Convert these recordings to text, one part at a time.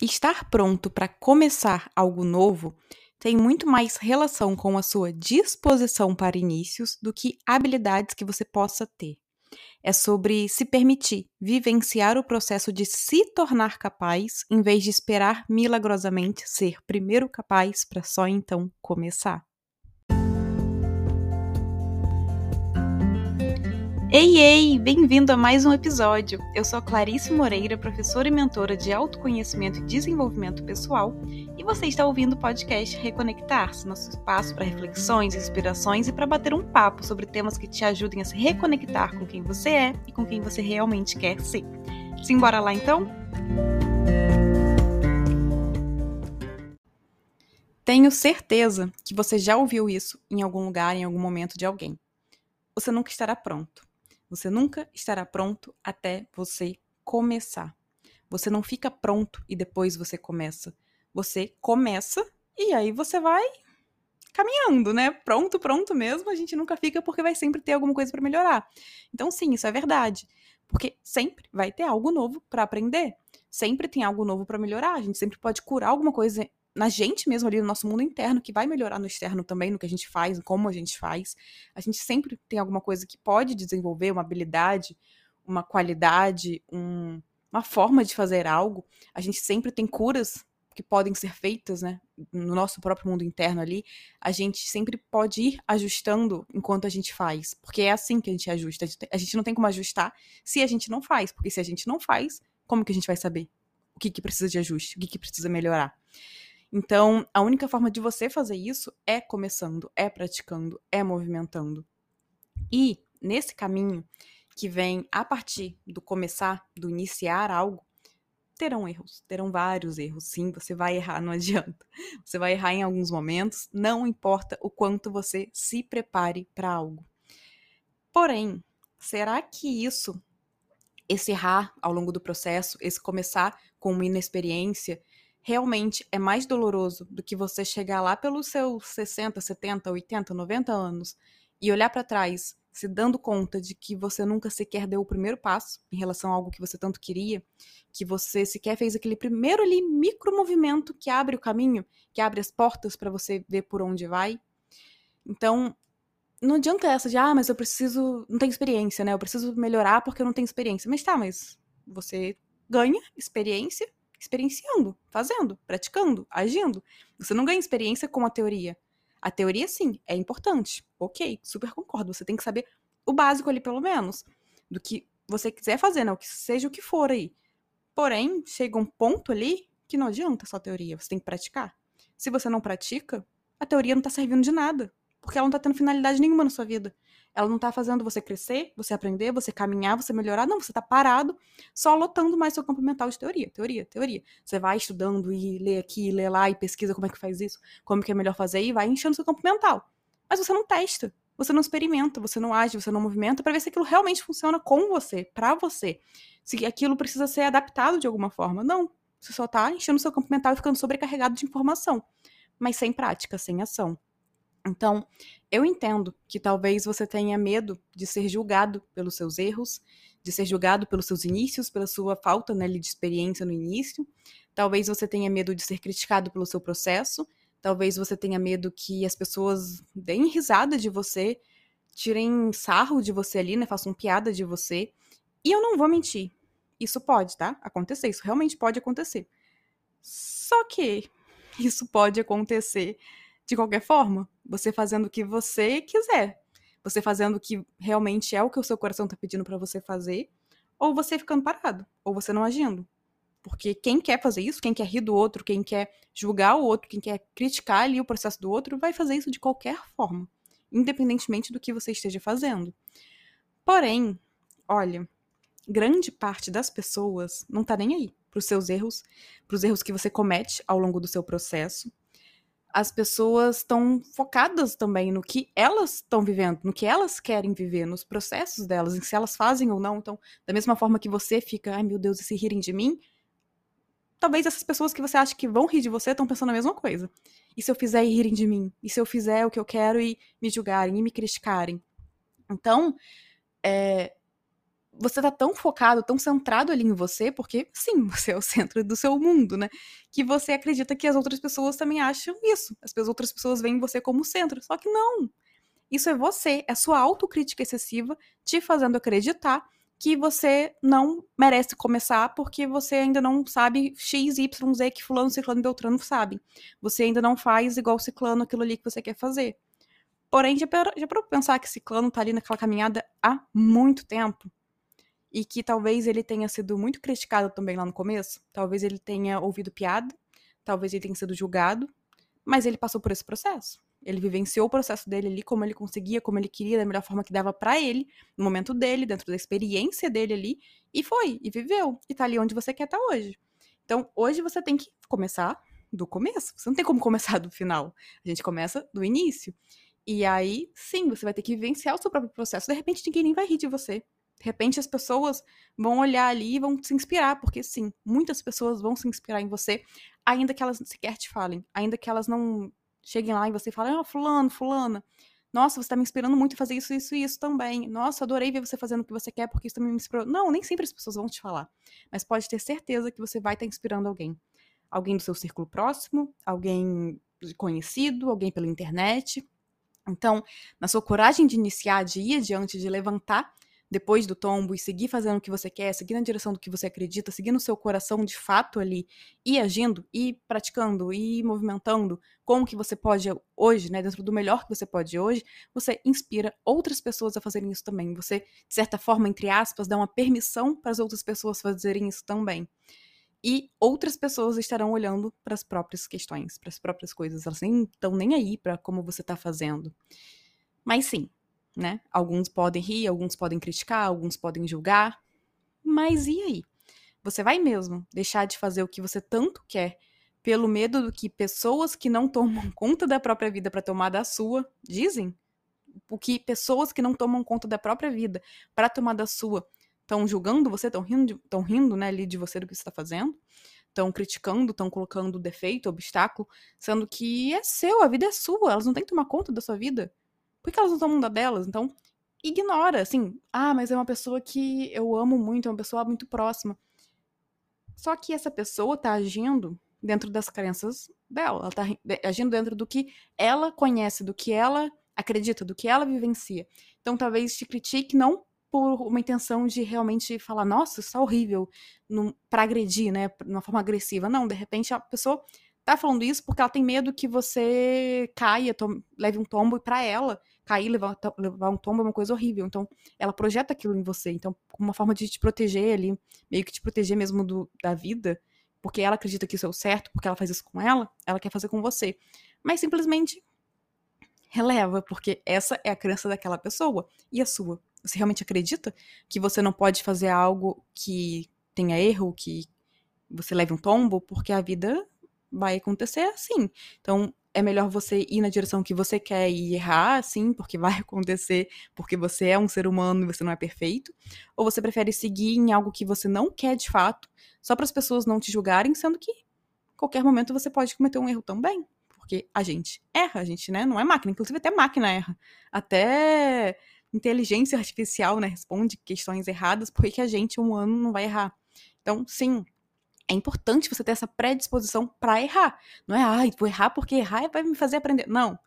Estar pronto para começar algo novo tem muito mais relação com a sua disposição para inícios do que habilidades que você possa ter. É sobre se permitir vivenciar o processo de se tornar capaz, em vez de esperar milagrosamente ser primeiro capaz para só então começar. Ei, ei! Bem-vindo a mais um episódio. Eu sou Clarice Moreira, professora e mentora de autoconhecimento e desenvolvimento pessoal, e você está ouvindo o podcast Reconectar-se, nosso espaço para reflexões, inspirações e para bater um papo sobre temas que te ajudem a se reconectar com quem você é e com quem você realmente quer ser. Simbora lá então? Tenho certeza que você já ouviu isso em algum lugar, em algum momento de alguém. Você nunca estará pronto. Você nunca estará pronto até você começar. Você não fica pronto e depois você começa. Você começa e aí você vai caminhando, né? Pronto, pronto mesmo, a gente nunca fica porque vai sempre ter alguma coisa para melhorar. Então, sim, isso é verdade. Porque sempre vai ter algo novo para aprender. Sempre tem algo novo para melhorar. A gente sempre pode curar alguma coisa na gente mesmo ali, no nosso mundo interno, que vai melhorar no externo também, no que a gente faz, como a gente faz. A gente sempre tem alguma coisa que pode desenvolver, uma habilidade, uma qualidade, um, uma forma de fazer algo. A gente sempre tem curas que podem ser feitas, né, no nosso próprio mundo interno ali. A gente sempre pode ir ajustando enquanto a gente faz, porque é assim que a gente ajusta. A gente não tem como ajustar se a gente não faz, porque se a gente não faz, como que a gente vai saber o que, que precisa de ajuste, o que, que precisa melhorar? Então, a única forma de você fazer isso é começando, é praticando, é movimentando. E nesse caminho que vem a partir do começar, do iniciar algo, terão erros, terão vários erros. Sim, você vai errar, não adianta. Você vai errar em alguns momentos, não importa o quanto você se prepare para algo. Porém, será que isso, esse errar ao longo do processo, esse começar com uma inexperiência, realmente é mais doloroso do que você chegar lá pelos seus 60, 70, 80, 90 anos e olhar para trás, se dando conta de que você nunca sequer deu o primeiro passo em relação a algo que você tanto queria, que você sequer fez aquele primeiro ali micro movimento que abre o caminho, que abre as portas para você ver por onde vai. Então, não adianta essa de, ah, mas eu preciso, não tenho experiência, né? Eu preciso melhorar porque eu não tenho experiência. Mas tá, mas você ganha experiência experienciando, fazendo, praticando, agindo. Você não ganha experiência com a teoria. A teoria, sim, é importante. Ok, super concordo. Você tem que saber o básico ali, pelo menos, do que você quiser fazer, né? O que seja o que for aí. Porém, chega um ponto ali que não adianta só teoria, você tem que praticar. Se você não pratica, a teoria não tá servindo de nada, porque ela não tá tendo finalidade nenhuma na sua vida. Ela não tá fazendo você crescer, você aprender, você caminhar, você melhorar. Não, você tá parado, só lotando mais seu campo mental de teoria, teoria, teoria. Você vai estudando e lê aqui, lê lá e pesquisa como é que faz isso, como que é melhor fazer e vai enchendo seu campo mental. Mas você não testa, você não experimenta, você não age, você não movimenta para ver se aquilo realmente funciona com você, para você. Se aquilo precisa ser adaptado de alguma forma. Não. Você só tá enchendo seu campo mental e ficando sobrecarregado de informação, mas sem prática, sem ação. Então, eu entendo que talvez você tenha medo de ser julgado pelos seus erros, de ser julgado pelos seus inícios, pela sua falta né, de experiência no início. Talvez você tenha medo de ser criticado pelo seu processo. Talvez você tenha medo que as pessoas deem risada de você, tirem sarro de você ali, né, façam piada de você. E eu não vou mentir. Isso pode, tá? Acontecer. Isso realmente pode acontecer. Só que isso pode acontecer de qualquer forma. Você fazendo o que você quiser. Você fazendo o que realmente é o que o seu coração tá pedindo para você fazer, ou você ficando parado, ou você não agindo. Porque quem quer fazer isso, quem quer rir do outro, quem quer julgar o outro, quem quer criticar ali o processo do outro, vai fazer isso de qualquer forma, independentemente do que você esteja fazendo. Porém, olha, grande parte das pessoas não tá nem aí para os seus erros, para os erros que você comete ao longo do seu processo as pessoas estão focadas também no que elas estão vivendo, no que elas querem viver, nos processos delas, em se elas fazem ou não. Então, da mesma forma que você fica, ai meu Deus, e se rirem de mim, talvez essas pessoas que você acha que vão rir de você estão pensando a mesma coisa. E se eu fizer e rirem de mim? E se eu fizer o que eu quero e me julgarem e me criticarem? Então, é, você tá tão focado, tão centrado ali em você, porque sim, você é o centro do seu mundo, né? Que você acredita que as outras pessoas também acham isso. As outras pessoas veem você como centro. Só que não. Isso é você, é sua autocrítica excessiva te fazendo acreditar que você não merece começar porque você ainda não sabe X, Y, Z que fulano, ciclano e beltrano sabem. Você ainda não faz igual ciclano aquilo ali que você quer fazer. Porém, já para já pensar que ciclano tá ali naquela caminhada há muito tempo e que talvez ele tenha sido muito criticado também lá no começo, talvez ele tenha ouvido piada, talvez ele tenha sido julgado, mas ele passou por esse processo. Ele vivenciou o processo dele ali, como ele conseguia, como ele queria, da melhor forma que dava para ele, no momento dele, dentro da experiência dele ali, e foi, e viveu, e tá ali onde você quer estar tá hoje. Então, hoje você tem que começar do começo. Você não tem como começar do final. A gente começa do início. E aí, sim, você vai ter que vivenciar o seu próprio processo. De repente, ninguém nem vai rir de você. De repente, as pessoas vão olhar ali e vão se inspirar, porque sim, muitas pessoas vão se inspirar em você, ainda que elas sequer te falem, ainda que elas não cheguem lá e você fale, ah, fulano, fulana, nossa, você tá me inspirando muito a fazer isso, isso e isso também. Nossa, adorei ver você fazendo o que você quer, porque isso também me inspirou. Não, nem sempre as pessoas vão te falar. Mas pode ter certeza que você vai estar tá inspirando alguém. Alguém do seu círculo próximo, alguém conhecido, alguém pela internet. Então, na sua coragem de iniciar, de ir adiante, de levantar depois do tombo e seguir fazendo o que você quer, seguir na direção do que você acredita, seguindo o seu coração de fato ali e agindo e praticando e movimentando com o que você pode hoje, né, dentro do melhor que você pode hoje, você inspira outras pessoas a fazerem isso também. Você, de certa forma, entre aspas, dá uma permissão para as outras pessoas fazerem isso também. E outras pessoas estarão olhando para as próprias questões, para as próprias coisas. Elas nem estão nem aí para como você está fazendo. Mas sim, né? Alguns podem rir, alguns podem criticar, alguns podem julgar. Mas e aí? Você vai mesmo deixar de fazer o que você tanto quer pelo medo do que pessoas que não tomam conta da própria vida para tomar da sua dizem? O que pessoas que não tomam conta da própria vida para tomar da sua estão julgando você, estão rindo, estão rindo, né, ali de você do que você está fazendo? Estão criticando, estão colocando defeito, obstáculo, sendo que é seu, a vida é sua, elas não têm que tomar conta da sua vida. Por que elas não tomam da delas? Então, ignora, assim, ah, mas é uma pessoa que eu amo muito, é uma pessoa muito próxima. Só que essa pessoa tá agindo dentro das crenças dela, ela tá agindo dentro do que ela conhece, do que ela acredita, do que ela vivencia. Então, talvez te critique não por uma intenção de realmente falar, nossa, isso tá horrível, para agredir, né, de uma forma agressiva. Não, de repente a pessoa tá falando isso porque ela tem medo que você caia, leve um tombo e para ela cair, levar, levar um tombo é uma coisa horrível. Então, ela projeta aquilo em você. Então, como uma forma de te proteger ali, meio que te proteger mesmo do, da vida, porque ela acredita que isso é o certo, porque ela faz isso com ela, ela quer fazer com você. Mas simplesmente releva, porque essa é a crença daquela pessoa e a sua. Você realmente acredita que você não pode fazer algo que tenha erro, que você leve um tombo, porque a vida vai acontecer assim. Então, é melhor você ir na direção que você quer e errar, sim, porque vai acontecer, porque você é um ser humano e você não é perfeito? Ou você prefere seguir em algo que você não quer de fato, só para as pessoas não te julgarem, sendo que qualquer momento você pode cometer um erro também? Porque a gente erra, a gente, né, não é máquina, inclusive até máquina erra. Até inteligência artificial, né, responde questões erradas, por que a gente, humano, não vai errar? Então, sim, é importante você ter essa predisposição para errar. Não é, ai, vou errar porque errar vai me fazer aprender. Não.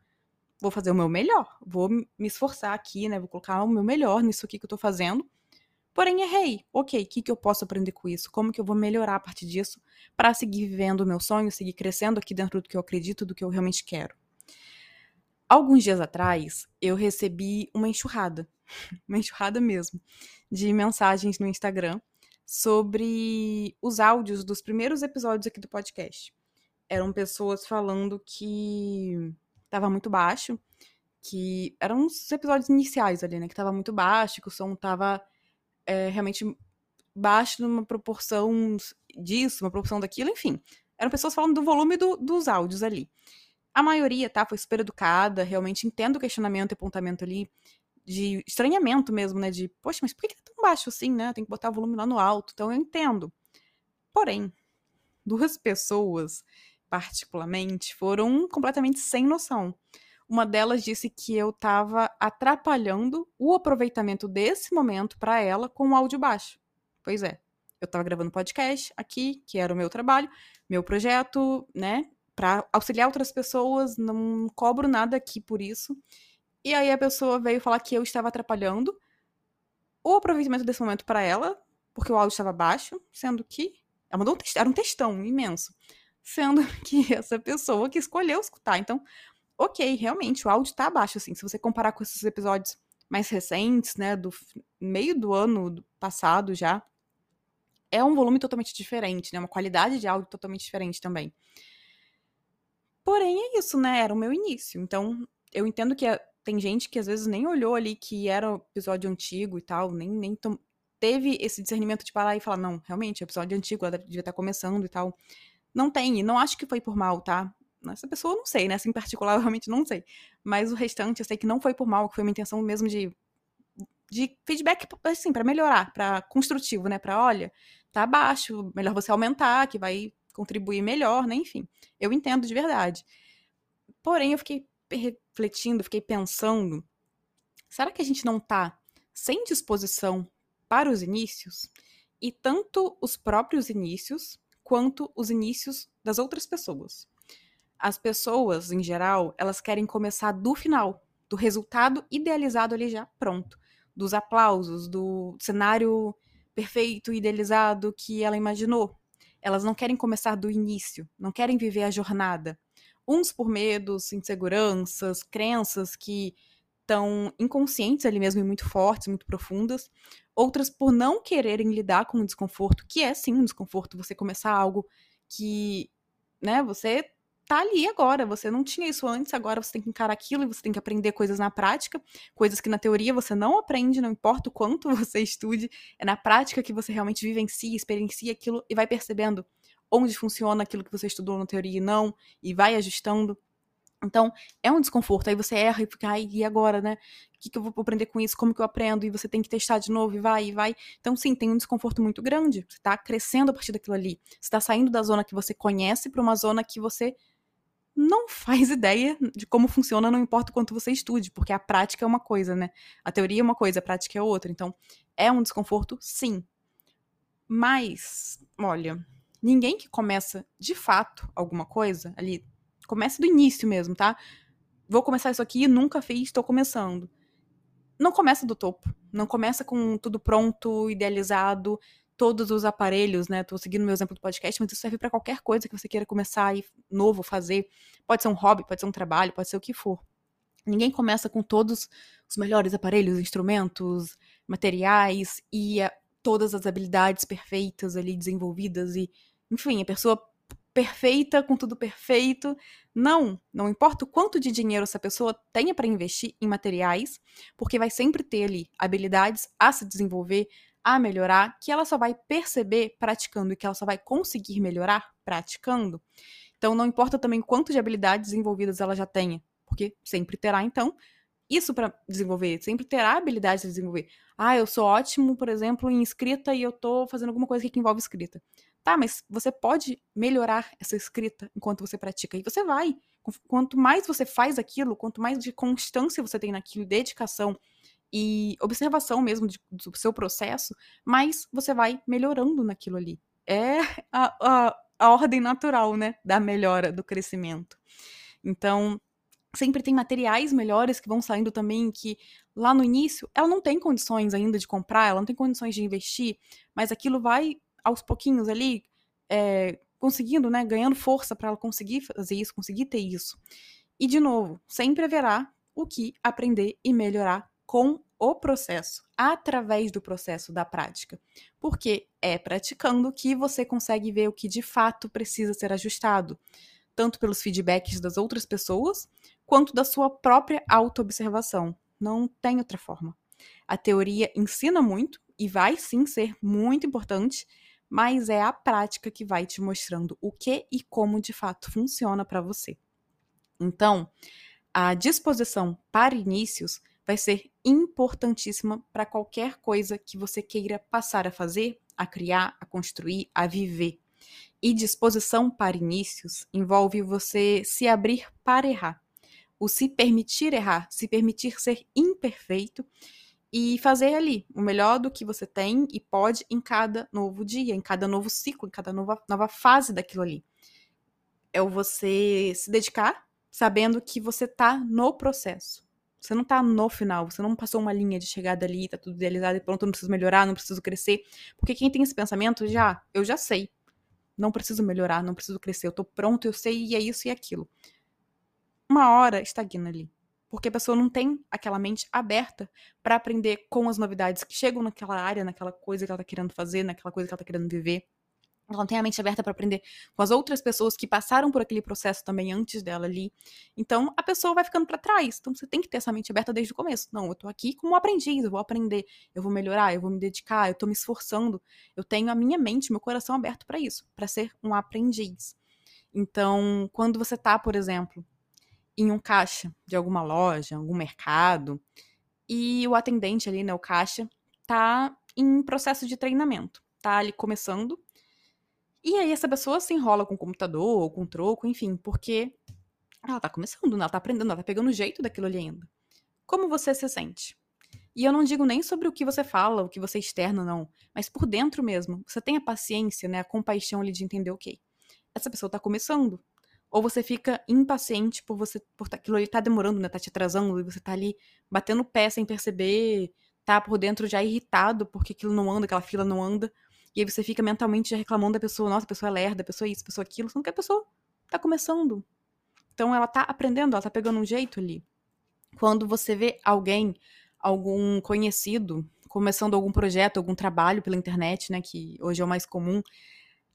Vou fazer o meu melhor. Vou me esforçar aqui, né? Vou colocar o meu melhor nisso aqui que eu tô fazendo. Porém, errei. Ok, o que, que eu posso aprender com isso? Como que eu vou melhorar a partir disso para seguir vivendo o meu sonho, seguir crescendo aqui dentro do que eu acredito, do que eu realmente quero? Alguns dias atrás, eu recebi uma enxurrada, uma enxurrada mesmo, de mensagens no Instagram sobre os áudios dos primeiros episódios aqui do podcast. Eram pessoas falando que estava muito baixo, que eram os episódios iniciais ali, né? Que estava muito baixo, que o som estava é, realmente baixo numa proporção disso, uma proporção daquilo, enfim. Eram pessoas falando do volume do, dos áudios ali. A maioria, tá? Foi super educada, realmente entendo o questionamento e apontamento ali de estranhamento mesmo, né? De, poxa, mas por que é tão baixo assim, né? Tem que botar o volume lá no alto. Então eu entendo. Porém, duas pessoas, particularmente, foram completamente sem noção. Uma delas disse que eu estava atrapalhando o aproveitamento desse momento para ela com o áudio baixo. Pois é, eu estava gravando podcast aqui, que era o meu trabalho, meu projeto, né, para auxiliar outras pessoas, não cobro nada aqui por isso. E aí a pessoa veio falar que eu estava atrapalhando o aproveitamento desse momento para ela, porque o áudio estava baixo, sendo que ela mandou um era um textão imenso, sendo que essa pessoa que escolheu escutar. Então, ok, realmente, o áudio tá baixo, assim. Se você comparar com esses episódios mais recentes, né, do meio do ano passado já, é um volume totalmente diferente, né, uma qualidade de áudio totalmente diferente também. Porém, é isso, né, era o meu início. Então, eu entendo que tem gente que às vezes nem olhou ali que era o episódio antigo e tal, nem, nem teve esse discernimento de parar e falar, não, realmente, é episódio antigo, ela devia estar começando e tal. Não tem, e não acho que foi por mal, tá? Essa pessoa eu não sei, né? Assim, em particular, eu realmente não sei. Mas o restante, eu sei que não foi por mal, que foi uma intenção mesmo de, de feedback, assim, para melhorar, para construtivo, né? Para, olha, tá abaixo, melhor você aumentar, que vai contribuir melhor, né? Enfim, eu entendo de verdade. Porém, eu fiquei refletindo, fiquei pensando, será que a gente não tá sem disposição para os inícios? E tanto os próprios inícios, quanto os inícios das outras pessoas as pessoas, em geral, elas querem começar do final, do resultado idealizado ali já pronto, dos aplausos, do cenário perfeito, idealizado que ela imaginou. Elas não querem começar do início, não querem viver a jornada. Uns por medos, inseguranças, crenças que estão inconscientes ali mesmo e muito fortes, muito profundas. Outras por não quererem lidar com o desconforto, que é sim um desconforto você começar algo que, né, você tá ali agora. Você não tinha isso antes, agora você tem que encarar aquilo e você tem que aprender coisas na prática, coisas que na teoria você não aprende, não importa o quanto você estude, é na prática que você realmente vivencia, experiencia aquilo e vai percebendo onde funciona aquilo que você estudou na teoria e não, e vai ajustando. Então, é um desconforto. Aí você erra e fica, ai, e agora, né? O que, que eu vou aprender com isso? Como que eu aprendo? E você tem que testar de novo, e vai, e vai. Então, sim, tem um desconforto muito grande. Você tá crescendo a partir daquilo ali. Você tá saindo da zona que você conhece para uma zona que você não faz ideia de como funciona, não importa o quanto você estude, porque a prática é uma coisa, né? A teoria é uma coisa, a prática é outra. Então, é um desconforto, sim. Mas, olha, ninguém que começa de fato alguma coisa ali, começa do início mesmo, tá? Vou começar isso aqui, nunca fiz, estou começando. Não começa do topo. Não começa com tudo pronto, idealizado, todos os aparelhos, né? Tô seguindo meu exemplo do podcast, mas isso serve para qualquer coisa que você queira começar e novo fazer. Pode ser um hobby, pode ser um trabalho, pode ser o que for. Ninguém começa com todos os melhores aparelhos, instrumentos, materiais e a, todas as habilidades perfeitas ali desenvolvidas e, enfim, a pessoa perfeita com tudo perfeito. Não, não importa o quanto de dinheiro essa pessoa tenha para investir em materiais, porque vai sempre ter ali habilidades a se desenvolver, a melhorar, que ela só vai perceber praticando e que ela só vai conseguir melhorar praticando. Então, não importa também quanto de habilidades desenvolvidas ela já tenha, porque sempre terá, então, isso para desenvolver, sempre terá habilidades de desenvolver. Ah, eu sou ótimo, por exemplo, em escrita e eu tô fazendo alguma coisa que envolve escrita. Tá, mas você pode melhorar essa escrita enquanto você pratica. E você vai. Quanto mais você faz aquilo, quanto mais de constância você tem naquilo, dedicação, e observação mesmo de, do seu processo, mas você vai melhorando naquilo ali. É a, a, a ordem natural, né, da melhora, do crescimento. Então, sempre tem materiais melhores que vão saindo também que lá no início ela não tem condições ainda de comprar, ela não tem condições de investir, mas aquilo vai aos pouquinhos ali é, conseguindo, né, ganhando força para ela conseguir fazer isso, conseguir ter isso. E de novo, sempre haverá o que aprender e melhorar com o processo, através do processo da prática. Porque é praticando que você consegue ver o que de fato precisa ser ajustado, tanto pelos feedbacks das outras pessoas, quanto da sua própria autoobservação. Não tem outra forma. A teoria ensina muito e vai sim ser muito importante, mas é a prática que vai te mostrando o que e como de fato funciona para você. Então, a disposição para inícios vai ser importantíssima para qualquer coisa que você queira passar a fazer, a criar, a construir, a viver. E disposição para inícios envolve você se abrir para errar. o se permitir errar, se permitir ser imperfeito e fazer ali o melhor do que você tem e pode em cada novo dia, em cada novo ciclo, em cada nova, nova fase daquilo ali. É você se dedicar sabendo que você tá no processo. Você não tá no final, você não passou uma linha de chegada ali, tá tudo idealizado e pronto, não preciso melhorar, não preciso crescer. Porque quem tem esse pensamento já, eu já sei. Não preciso melhorar, não preciso crescer, eu tô pronto, eu sei e é isso e aquilo. Uma hora estagna ali porque a pessoa não tem aquela mente aberta para aprender com as novidades que chegam naquela área, naquela coisa que ela tá querendo fazer, naquela coisa que ela tá querendo viver. Ela não tem a mente aberta para aprender com as outras pessoas que passaram por aquele processo também antes dela ali. Então, a pessoa vai ficando para trás. Então, você tem que ter essa mente aberta desde o começo. Não, eu tô aqui como aprendiz, eu vou aprender, eu vou melhorar, eu vou me dedicar, eu tô me esforçando. Eu tenho a minha mente, meu coração aberto para isso, para ser um aprendiz. Então, quando você tá, por exemplo, em um caixa de alguma loja, algum mercado, e o atendente ali, né, o caixa, tá em processo de treinamento, tá ali começando. E aí essa pessoa se enrola com o computador ou com o troco, enfim, porque ela tá começando, ela tá aprendendo, ela tá pegando o jeito daquilo ali ainda. Como você se sente? E eu não digo nem sobre o que você fala, o que você externa, não, mas por dentro mesmo. Você tem a paciência, né, a compaixão ali de entender, ok, essa pessoa tá começando, ou você fica impaciente por você por aquilo ali tá demorando, né? Tá te atrasando e você tá ali batendo o pé sem perceber, tá por dentro já irritado porque aquilo não anda, aquela fila não anda. E aí você fica mentalmente já reclamando da pessoa, nossa, a pessoa é lerda, a pessoa é isso, a pessoa é aquilo, sendo que a pessoa tá começando. Então ela tá aprendendo, ela tá pegando um jeito ali. Quando você vê alguém, algum conhecido, começando algum projeto, algum trabalho pela internet, né, que hoje é o mais comum,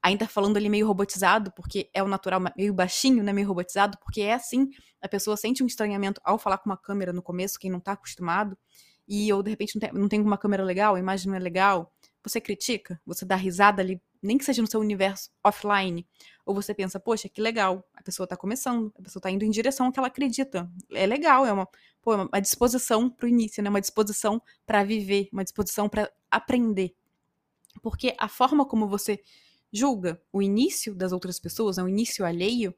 ainda falando ali meio robotizado, porque é o natural, meio baixinho, né, meio robotizado, porque é assim, a pessoa sente um estranhamento ao falar com uma câmera no começo, quem não tá acostumado, e ou de repente não tem, não tem uma câmera legal, a imagem não é legal, você critica, você dá risada ali, nem que seja no seu universo offline, ou você pensa, poxa, que legal, a pessoa tá começando, a pessoa tá indo em direção ao que ela acredita, é legal, é uma, pô, é uma disposição pro início, né, uma disposição para viver, uma disposição para aprender, porque a forma como você julga o início das outras pessoas, né, o início alheio,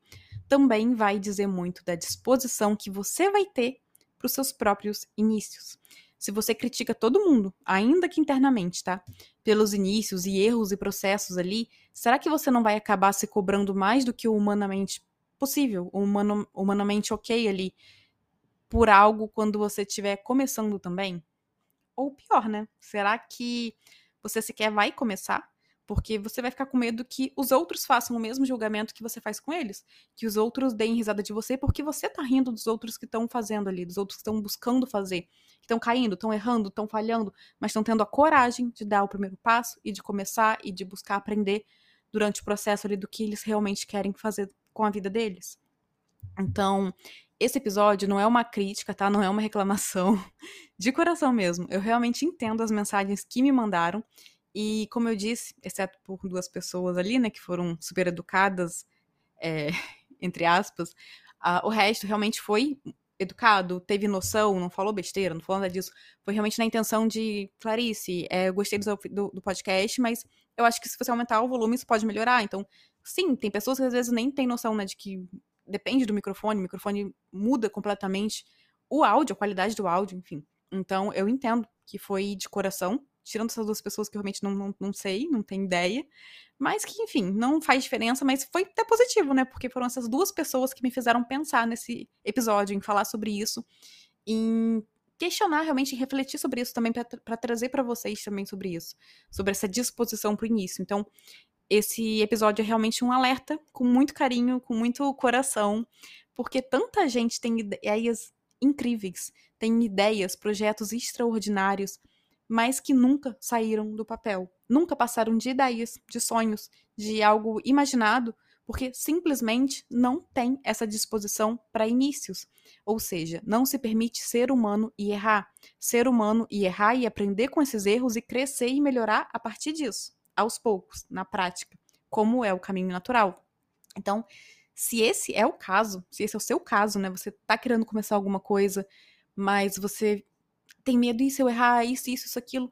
também vai dizer muito da disposição que você vai ter para os seus próprios inícios. Se você critica todo mundo, ainda que internamente, tá? Pelos inícios e erros e processos ali, será que você não vai acabar se cobrando mais do que o humanamente possível, o humano, humanamente ok ali, por algo quando você estiver começando também? Ou pior, né? Será que você sequer vai começar? Porque você vai ficar com medo que os outros façam o mesmo julgamento que você faz com eles. Que os outros deem risada de você porque você tá rindo dos outros que estão fazendo ali, dos outros que estão buscando fazer. Que estão caindo, estão errando, estão falhando, mas estão tendo a coragem de dar o primeiro passo e de começar e de buscar aprender durante o processo ali do que eles realmente querem fazer com a vida deles. Então, esse episódio não é uma crítica, tá? Não é uma reclamação. De coração mesmo. Eu realmente entendo as mensagens que me mandaram e como eu disse, exceto por duas pessoas ali, né, que foram super educadas, é, entre aspas, uh, o resto realmente foi educado, teve noção, não falou besteira, não falou nada disso. Foi realmente na intenção de, Clarice, é, eu gostei do, do, do, podcast, mas eu acho que se você aumentar o volume, isso pode melhorar. Então, sim, tem pessoas que às vezes nem têm noção, né, de que depende do microfone, o microfone muda completamente o áudio, a qualidade do áudio, enfim. Então, eu entendo que foi de coração, tirando essas duas pessoas que realmente não, não, não sei, não tenho ideia. Mas que, enfim, não faz diferença, mas foi até positivo, né? Porque foram essas duas pessoas que me fizeram pensar nesse episódio, em falar sobre isso, em questionar realmente, em refletir sobre isso também, para trazer para vocês também sobre isso, sobre essa disposição pro início. Então, esse episódio é realmente um alerta, com muito carinho, com muito coração, porque tanta gente tem ideias incríveis, tem ideias, projetos extraordinários mas que nunca saíram do papel. Nunca passaram de ideias, de sonhos, de algo imaginado, porque simplesmente não tem essa disposição para inícios. Ou seja, não se permite ser humano e errar. Ser humano e errar e aprender com esses erros e crescer e melhorar a partir disso, aos poucos, na prática, como é o caminho natural. Então, se esse é o caso, se esse é o seu caso, né, você está querendo começar alguma coisa, mas você tem medo, e se eu errar, isso, isso, isso, aquilo.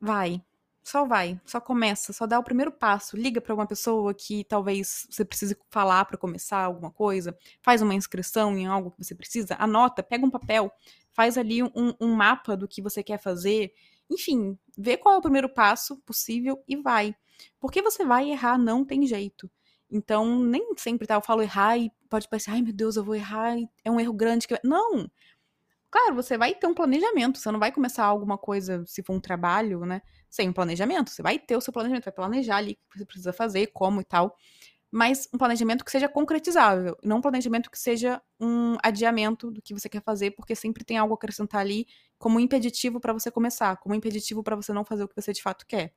Vai. só vai, só começa, só dá o primeiro passo. Liga para uma pessoa que talvez você precise falar para começar alguma coisa, faz uma inscrição em algo que você precisa, anota, pega um papel, faz ali um, um mapa do que você quer fazer. Enfim, vê qual é o primeiro passo possível e vai. Porque você vai errar, não tem jeito. Então, nem sempre, tá? Eu falo errar e pode parecer, ai meu Deus, eu vou errar, é um erro grande. que Não! Claro, você vai ter um planejamento, você não vai começar alguma coisa, se for um trabalho, né? Sem um planejamento. Você vai ter o seu planejamento, vai planejar ali o que você precisa fazer, como e tal. Mas um planejamento que seja concretizável, não um planejamento que seja um adiamento do que você quer fazer, porque sempre tem algo a acrescentar ali como impeditivo para você começar, como impeditivo para você não fazer o que você de fato quer.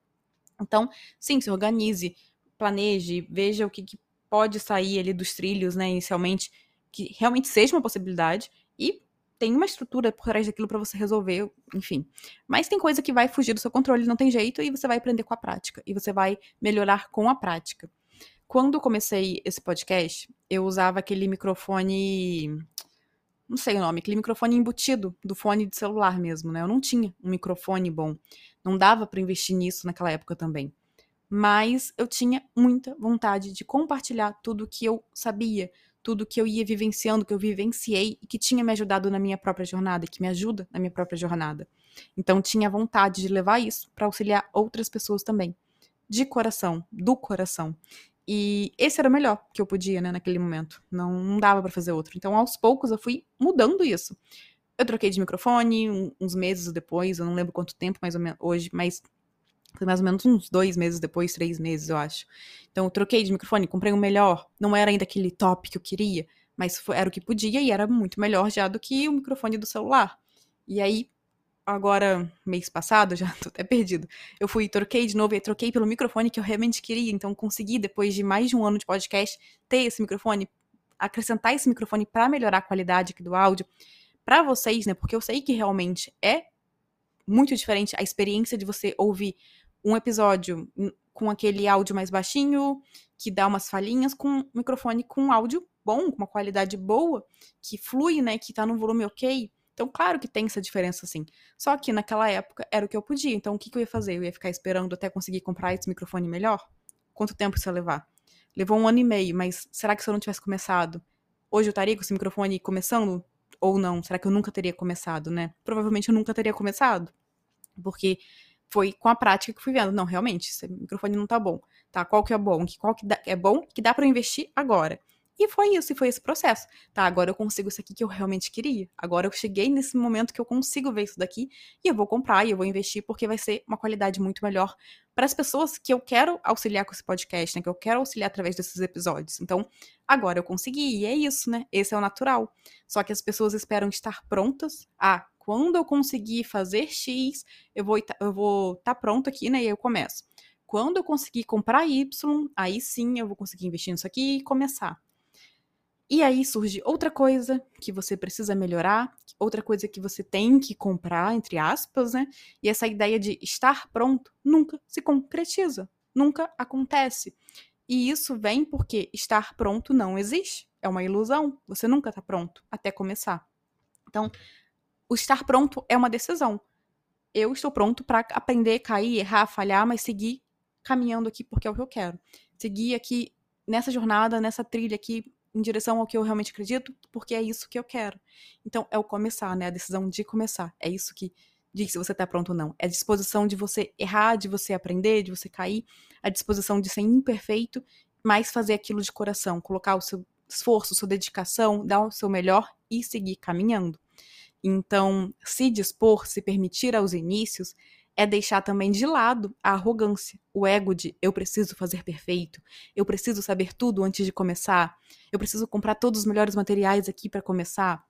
Então, sim, se organize, planeje, veja o que, que pode sair ali dos trilhos, né, inicialmente, que realmente seja uma possibilidade e tem uma estrutura por trás daquilo para você resolver, enfim. Mas tem coisa que vai fugir do seu controle, não tem jeito, e você vai aprender com a prática. E você vai melhorar com a prática. Quando comecei esse podcast, eu usava aquele microfone. Não sei o nome, aquele microfone embutido do fone de celular mesmo, né? Eu não tinha um microfone bom. Não dava para investir nisso naquela época também. Mas eu tinha muita vontade de compartilhar tudo que eu sabia, tudo que eu ia vivenciando, que eu vivenciei e que tinha me ajudado na minha própria jornada que me ajuda na minha própria jornada. Então tinha vontade de levar isso para auxiliar outras pessoas também, de coração, do coração. E esse era o melhor que eu podia, né, naquele momento. Não, não dava para fazer outro. Então, aos poucos, eu fui mudando isso. Eu troquei de microfone um, uns meses depois, eu não lembro quanto tempo mais ou menos hoje, mas foi mais ou menos uns dois meses depois, três meses, eu acho. Então, eu troquei de microfone, comprei um melhor. Não era ainda aquele top que eu queria, mas foi, era o que podia e era muito melhor já do que o microfone do celular. E aí, agora, mês passado, já tô até perdido. Eu fui, troquei de novo e troquei pelo microfone que eu realmente queria. Então, consegui, depois de mais de um ano de podcast, ter esse microfone, acrescentar esse microfone para melhorar a qualidade aqui do áudio para vocês, né? Porque eu sei que realmente é muito diferente a experiência de você ouvir um episódio com aquele áudio mais baixinho, que dá umas falhinhas, com um microfone com áudio bom, com uma qualidade boa, que flui, né, que tá num volume ok. Então, claro que tem essa diferença, sim. Só que naquela época era o que eu podia. Então, o que, que eu ia fazer? Eu ia ficar esperando até conseguir comprar esse microfone melhor? Quanto tempo isso ia levar? Levou um ano e meio, mas será que se eu não tivesse começado, hoje eu estaria com esse microfone começando? Ou não? Será que eu nunca teria começado, né? Provavelmente eu nunca teria começado. Porque foi com a prática que fui vendo. Não, realmente, esse microfone não tá bom. Tá? Qual que é bom? Qual que dá, é bom que dá para investir agora? E foi isso, e foi esse processo. Tá, agora eu consigo isso aqui que eu realmente queria. Agora eu cheguei nesse momento que eu consigo ver isso daqui e eu vou comprar e eu vou investir porque vai ser uma qualidade muito melhor para as pessoas que eu quero auxiliar com esse podcast, né? Que eu quero auxiliar através desses episódios. Então, agora eu consegui e é isso, né? Esse é o natural. Só que as pessoas esperam estar prontas. Ah, quando eu conseguir fazer X, eu vou eu vou estar tá pronto aqui, né? E aí eu começo. Quando eu conseguir comprar Y, aí sim eu vou conseguir investir nisso aqui e começar. E aí surge outra coisa que você precisa melhorar, outra coisa que você tem que comprar, entre aspas, né? E essa ideia de estar pronto nunca se concretiza, nunca acontece. E isso vem porque estar pronto não existe. É uma ilusão. Você nunca está pronto até começar. Então, o estar pronto é uma decisão. Eu estou pronto para aprender, cair, errar, falhar, mas seguir caminhando aqui porque é o que eu quero. Seguir aqui nessa jornada, nessa trilha aqui, em direção ao que eu realmente acredito, porque é isso que eu quero. Então, é o começar, né? A decisão de começar. É isso que diz se você está pronto ou não. É a disposição de você errar, de você aprender, de você cair, a disposição de ser imperfeito, mas fazer aquilo de coração, colocar o seu esforço, sua dedicação, dar o seu melhor e seguir caminhando. Então, se dispor, se permitir aos inícios, é deixar também de lado a arrogância, o ego de eu preciso fazer perfeito, eu preciso saber tudo antes de começar, eu preciso comprar todos os melhores materiais aqui para começar.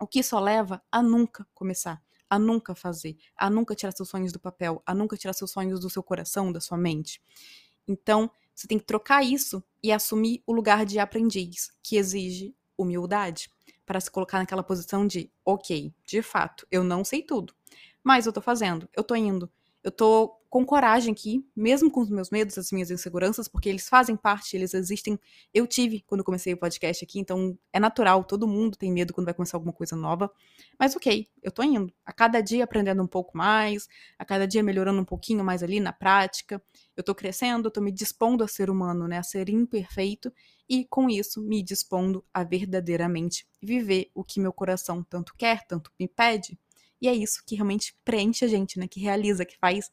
O que só leva a nunca começar, a nunca fazer, a nunca tirar seus sonhos do papel, a nunca tirar seus sonhos do seu coração, da sua mente. Então, você tem que trocar isso e assumir o lugar de aprendiz, que exige humildade para se colocar naquela posição de, ok, de fato, eu não sei tudo, mas eu tô fazendo, eu tô indo, eu tô com coragem aqui, mesmo com os meus medos, as minhas inseguranças, porque eles fazem parte, eles existem. Eu tive quando comecei o podcast aqui, então é natural, todo mundo tem medo quando vai começar alguma coisa nova. Mas ok, eu tô indo. A cada dia aprendendo um pouco mais, a cada dia melhorando um pouquinho mais ali na prática. Eu tô crescendo, eu tô me dispondo a ser humano, né, a ser imperfeito e com isso me dispondo a verdadeiramente viver o que meu coração tanto quer, tanto me pede. E é isso que realmente preenche a gente, né? Que realiza, que faz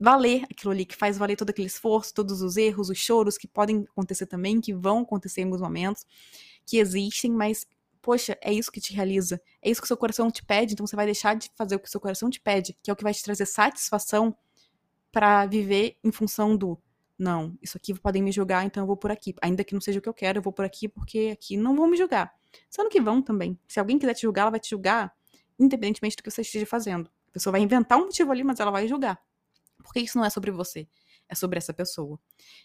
valer aquilo ali, que faz valer todo aquele esforço, todos os erros, os choros que podem acontecer também, que vão acontecer em alguns momentos, que existem, mas, poxa, é isso que te realiza. É isso que seu coração te pede, então você vai deixar de fazer o que seu coração te pede, que é o que vai te trazer satisfação para viver em função do não, isso aqui podem me julgar, então eu vou por aqui. Ainda que não seja o que eu quero, eu vou por aqui porque aqui não vão me julgar. Sendo que vão também. Se alguém quiser te julgar, ela vai te julgar independentemente do que você esteja fazendo. A pessoa vai inventar um motivo ali, mas ela vai julgar. Porque isso não é sobre você, é sobre essa pessoa.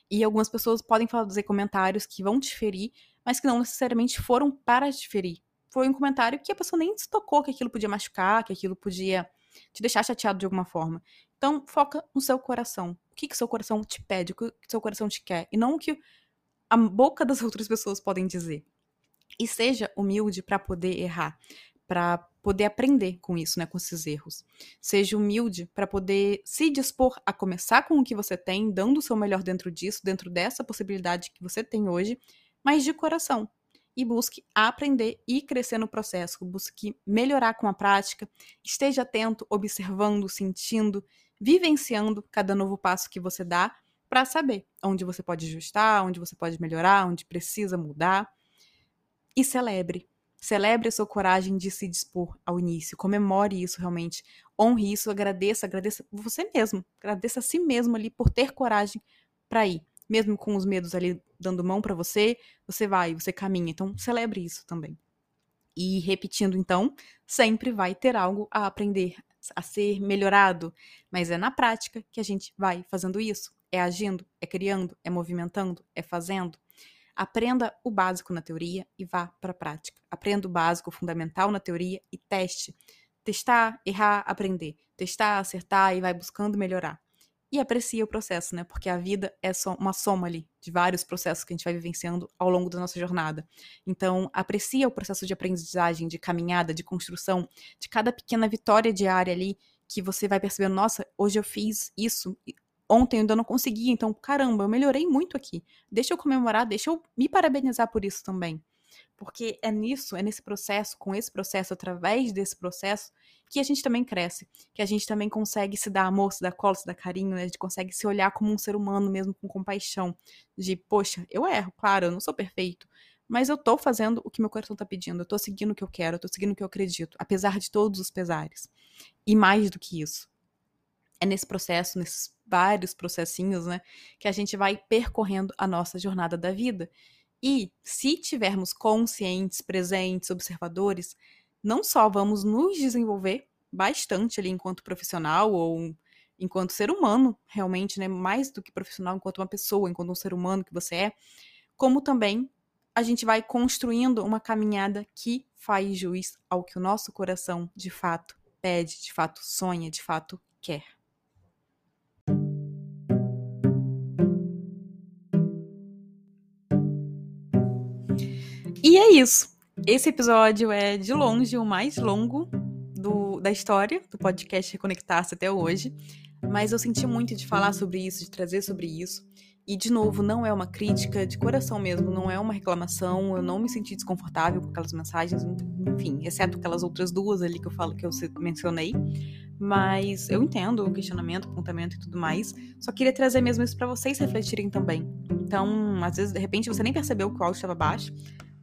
E algumas pessoas podem fazer comentários que vão te ferir, mas que não necessariamente foram para te ferir. Foi um comentário que a pessoa nem se tocou que aquilo podia machucar, que aquilo podia te deixar chateado de alguma forma. Então, foca no seu coração. O que, que seu coração te pede, o que seu coração te quer, e não o que a boca das outras pessoas podem dizer. E seja humilde para poder errar para poder aprender com isso, né, com esses erros. Seja humilde para poder se dispor a começar com o que você tem, dando o seu melhor dentro disso, dentro dessa possibilidade que você tem hoje, mas de coração. E busque aprender e crescer no processo, busque melhorar com a prática, esteja atento, observando, sentindo, vivenciando cada novo passo que você dá para saber onde você pode ajustar, onde você pode melhorar, onde precisa mudar. E celebre, Celebre a sua coragem de se dispor ao início. Comemore isso realmente. Honre isso, agradeça, agradeça você mesmo. Agradeça a si mesmo ali por ter coragem para ir. Mesmo com os medos ali dando mão para você, você vai, você caminha. Então, celebre isso também. E repetindo, então, sempre vai ter algo a aprender, a ser melhorado. Mas é na prática que a gente vai fazendo isso. É agindo, é criando, é movimentando, é fazendo. Aprenda o básico na teoria e vá para a prática. Aprenda o básico, o fundamental na teoria e teste. Testar, errar, aprender. Testar, acertar e vai buscando melhorar. E aprecie o processo, né? Porque a vida é só uma soma ali de vários processos que a gente vai vivenciando ao longo da nossa jornada. Então, aprecie o processo de aprendizagem, de caminhada, de construção, de cada pequena vitória diária ali que você vai percebendo, nossa, hoje eu fiz isso, ontem eu ainda não consegui, então, caramba, eu melhorei muito aqui. Deixa eu comemorar, deixa eu me parabenizar por isso também. Porque é nisso, é nesse processo, com esse processo, através desse processo, que a gente também cresce, que a gente também consegue se dar amor, se dar colo, se dar carinho, né? a gente consegue se olhar como um ser humano mesmo com compaixão, de, poxa, eu erro, claro, eu não sou perfeito, mas eu tô fazendo o que meu coração tá pedindo, eu tô seguindo o que eu quero, eu tô seguindo o que eu acredito, apesar de todos os pesares. E mais do que isso, é nesse processo, nesses vários processinhos, né, que a gente vai percorrendo a nossa jornada da vida. E se tivermos conscientes, presentes, observadores, não só vamos nos desenvolver bastante ali enquanto profissional ou enquanto ser humano, realmente, né, mais do que profissional, enquanto uma pessoa, enquanto um ser humano que você é, como também a gente vai construindo uma caminhada que faz juiz ao que o nosso coração de fato pede, de fato sonha, de fato quer. E é isso. Esse episódio é, de longe, o mais longo do, da história do podcast Reconectar-se até hoje. Mas eu senti muito de falar sobre isso, de trazer sobre isso. E, de novo, não é uma crítica de coração mesmo, não é uma reclamação. Eu não me senti desconfortável com aquelas mensagens, enfim, exceto aquelas outras duas ali que eu falo que eu mencionei. Mas eu entendo o questionamento, o apontamento e tudo mais. Só queria trazer mesmo isso para vocês refletirem também. Então, às vezes, de repente, você nem percebeu que o áudio estava baixo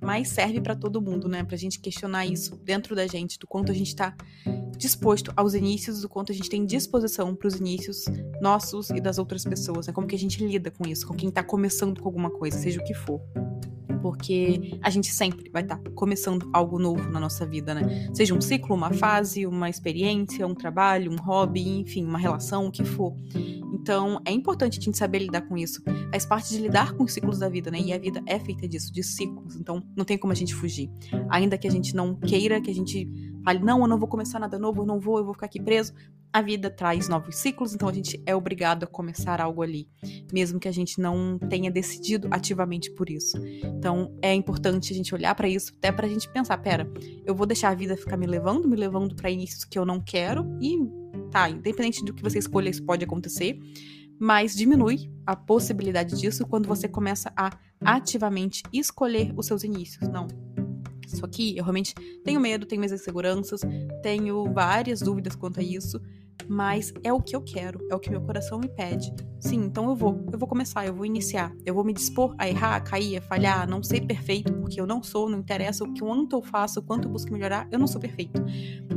mas serve para todo mundo, né? Pra gente questionar isso dentro da gente, do quanto a gente tá disposto aos inícios, do quanto a gente tem disposição para os inícios nossos e das outras pessoas, né? Como que a gente lida com isso, com quem tá começando com alguma coisa, seja o que for. Porque a gente sempre vai estar tá começando algo novo na nossa vida, né? Seja um ciclo, uma fase, uma experiência, um trabalho, um hobby, enfim, uma relação, o que for. Então, é importante a gente saber lidar com isso. Faz parte de lidar com os ciclos da vida, né? E a vida é feita disso, de ciclos. Então, não tem como a gente fugir. Ainda que a gente não queira, que a gente fale, não, eu não vou começar nada novo, eu não vou, eu vou ficar aqui preso. A vida traz novos ciclos, então a gente é obrigado a começar algo ali, mesmo que a gente não tenha decidido ativamente por isso. Então é importante a gente olhar para isso, até pra gente pensar, pera, eu vou deixar a vida ficar me levando, me levando para isso que eu não quero e tá, independente do que você escolha, isso pode acontecer mas diminui a possibilidade disso quando você começa a ativamente escolher os seus inícios. Não. Isso aqui, eu realmente tenho medo, tenho minhas inseguranças, tenho várias dúvidas quanto a isso, mas é o que eu quero, é o que meu coração me pede. Sim, então eu vou, eu vou começar, eu vou iniciar, eu vou me dispor a errar, a cair, a falhar, a não ser perfeito, porque eu não sou, não interessa o quanto eu faço, o quanto eu busco melhorar, eu não sou perfeito.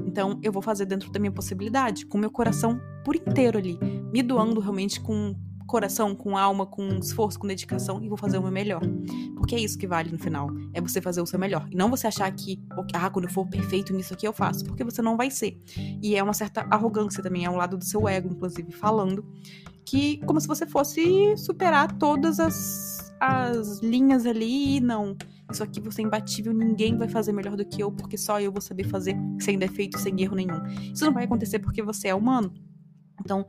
Então eu vou fazer dentro da minha possibilidade, com meu coração por inteiro ali, me doando realmente com coração, com alma, com esforço, com dedicação e vou fazer o meu melhor. Porque é isso que vale no final. É você fazer o seu melhor. E não você achar que, ah, quando eu for perfeito nisso aqui eu faço. Porque você não vai ser. E é uma certa arrogância também, é um lado do seu ego, inclusive, falando que como se você fosse superar todas as, as linhas ali e não. Isso aqui você é imbatível, ninguém vai fazer melhor do que eu, porque só eu vou saber fazer sem defeito, sem erro nenhum. Isso não vai acontecer porque você é humano. Então,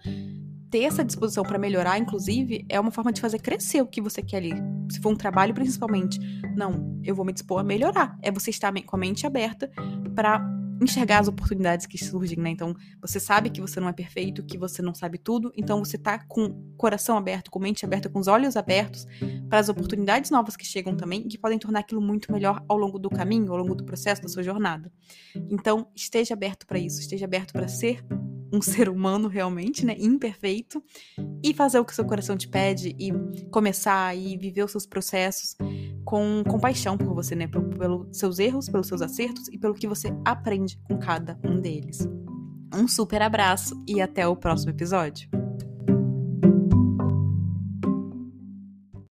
ter essa disposição para melhorar, inclusive, é uma forma de fazer crescer o que você quer ali. Se for um trabalho, principalmente. Não, eu vou me dispor a melhorar. É você estar com a mente aberta para enxergar as oportunidades que surgem, né? Então, você sabe que você não é perfeito, que você não sabe tudo, então você tá com o coração aberto, com a mente aberta, com os olhos abertos para as oportunidades novas que chegam também e que podem tornar aquilo muito melhor ao longo do caminho, ao longo do processo da sua jornada. Então, esteja aberto para isso, esteja aberto para ser um ser humano realmente, né, imperfeito, e fazer o que seu coração te pede e começar e viver os seus processos com compaixão por você, né, pelos seus erros, pelos seus acertos e pelo que você aprende com cada um deles. Um super abraço e até o próximo episódio.